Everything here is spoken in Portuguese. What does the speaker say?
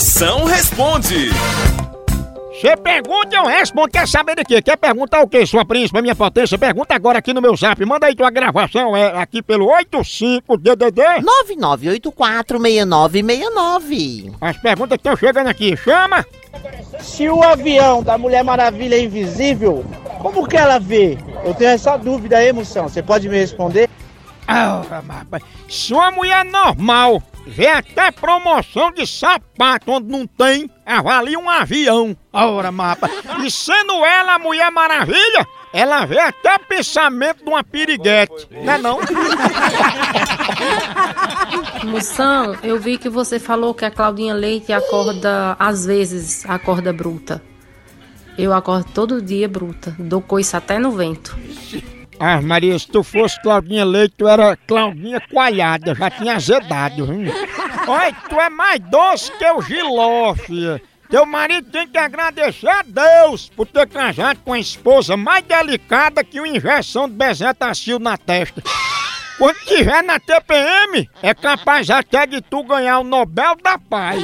Moção responde. Você pergunta eu respondo. Quer saber de quê? Quer perguntar o quê, sua príncipe, minha potência? Pergunta agora aqui no meu zap. Manda aí tua gravação, é aqui pelo 85DDD. 99846969. As perguntas que estão chegando aqui. Chama! Se o avião da Mulher Maravilha é invisível, como que ela vê? Eu tenho essa dúvida aí, moção. Você pode me responder? Ah, rapaz. Se uma mulher normal vê até promoção de sapato onde não tem, avalia um avião. Ora, mapa. E sendo ela a Mulher Maravilha, ela vê até pensamento de uma piriguete. Não é não? Moção, eu vi que você falou que a Claudinha Leite acorda, às vezes, acorda bruta. Eu acordo todo dia bruta, dou coice até no vento. Ah, Maria, se tu fosse Claudinha Leite, tu era Claudinha coalhada, já tinha azedado. Hum. Olha, tu é mais doce que o giló, filha. Teu marido tem que agradecer a Deus por ter casado com a esposa mais delicada que uma injeção de bezetacil na testa. Quando tiver na TPM, é capaz até de tu ganhar o Nobel da Paz.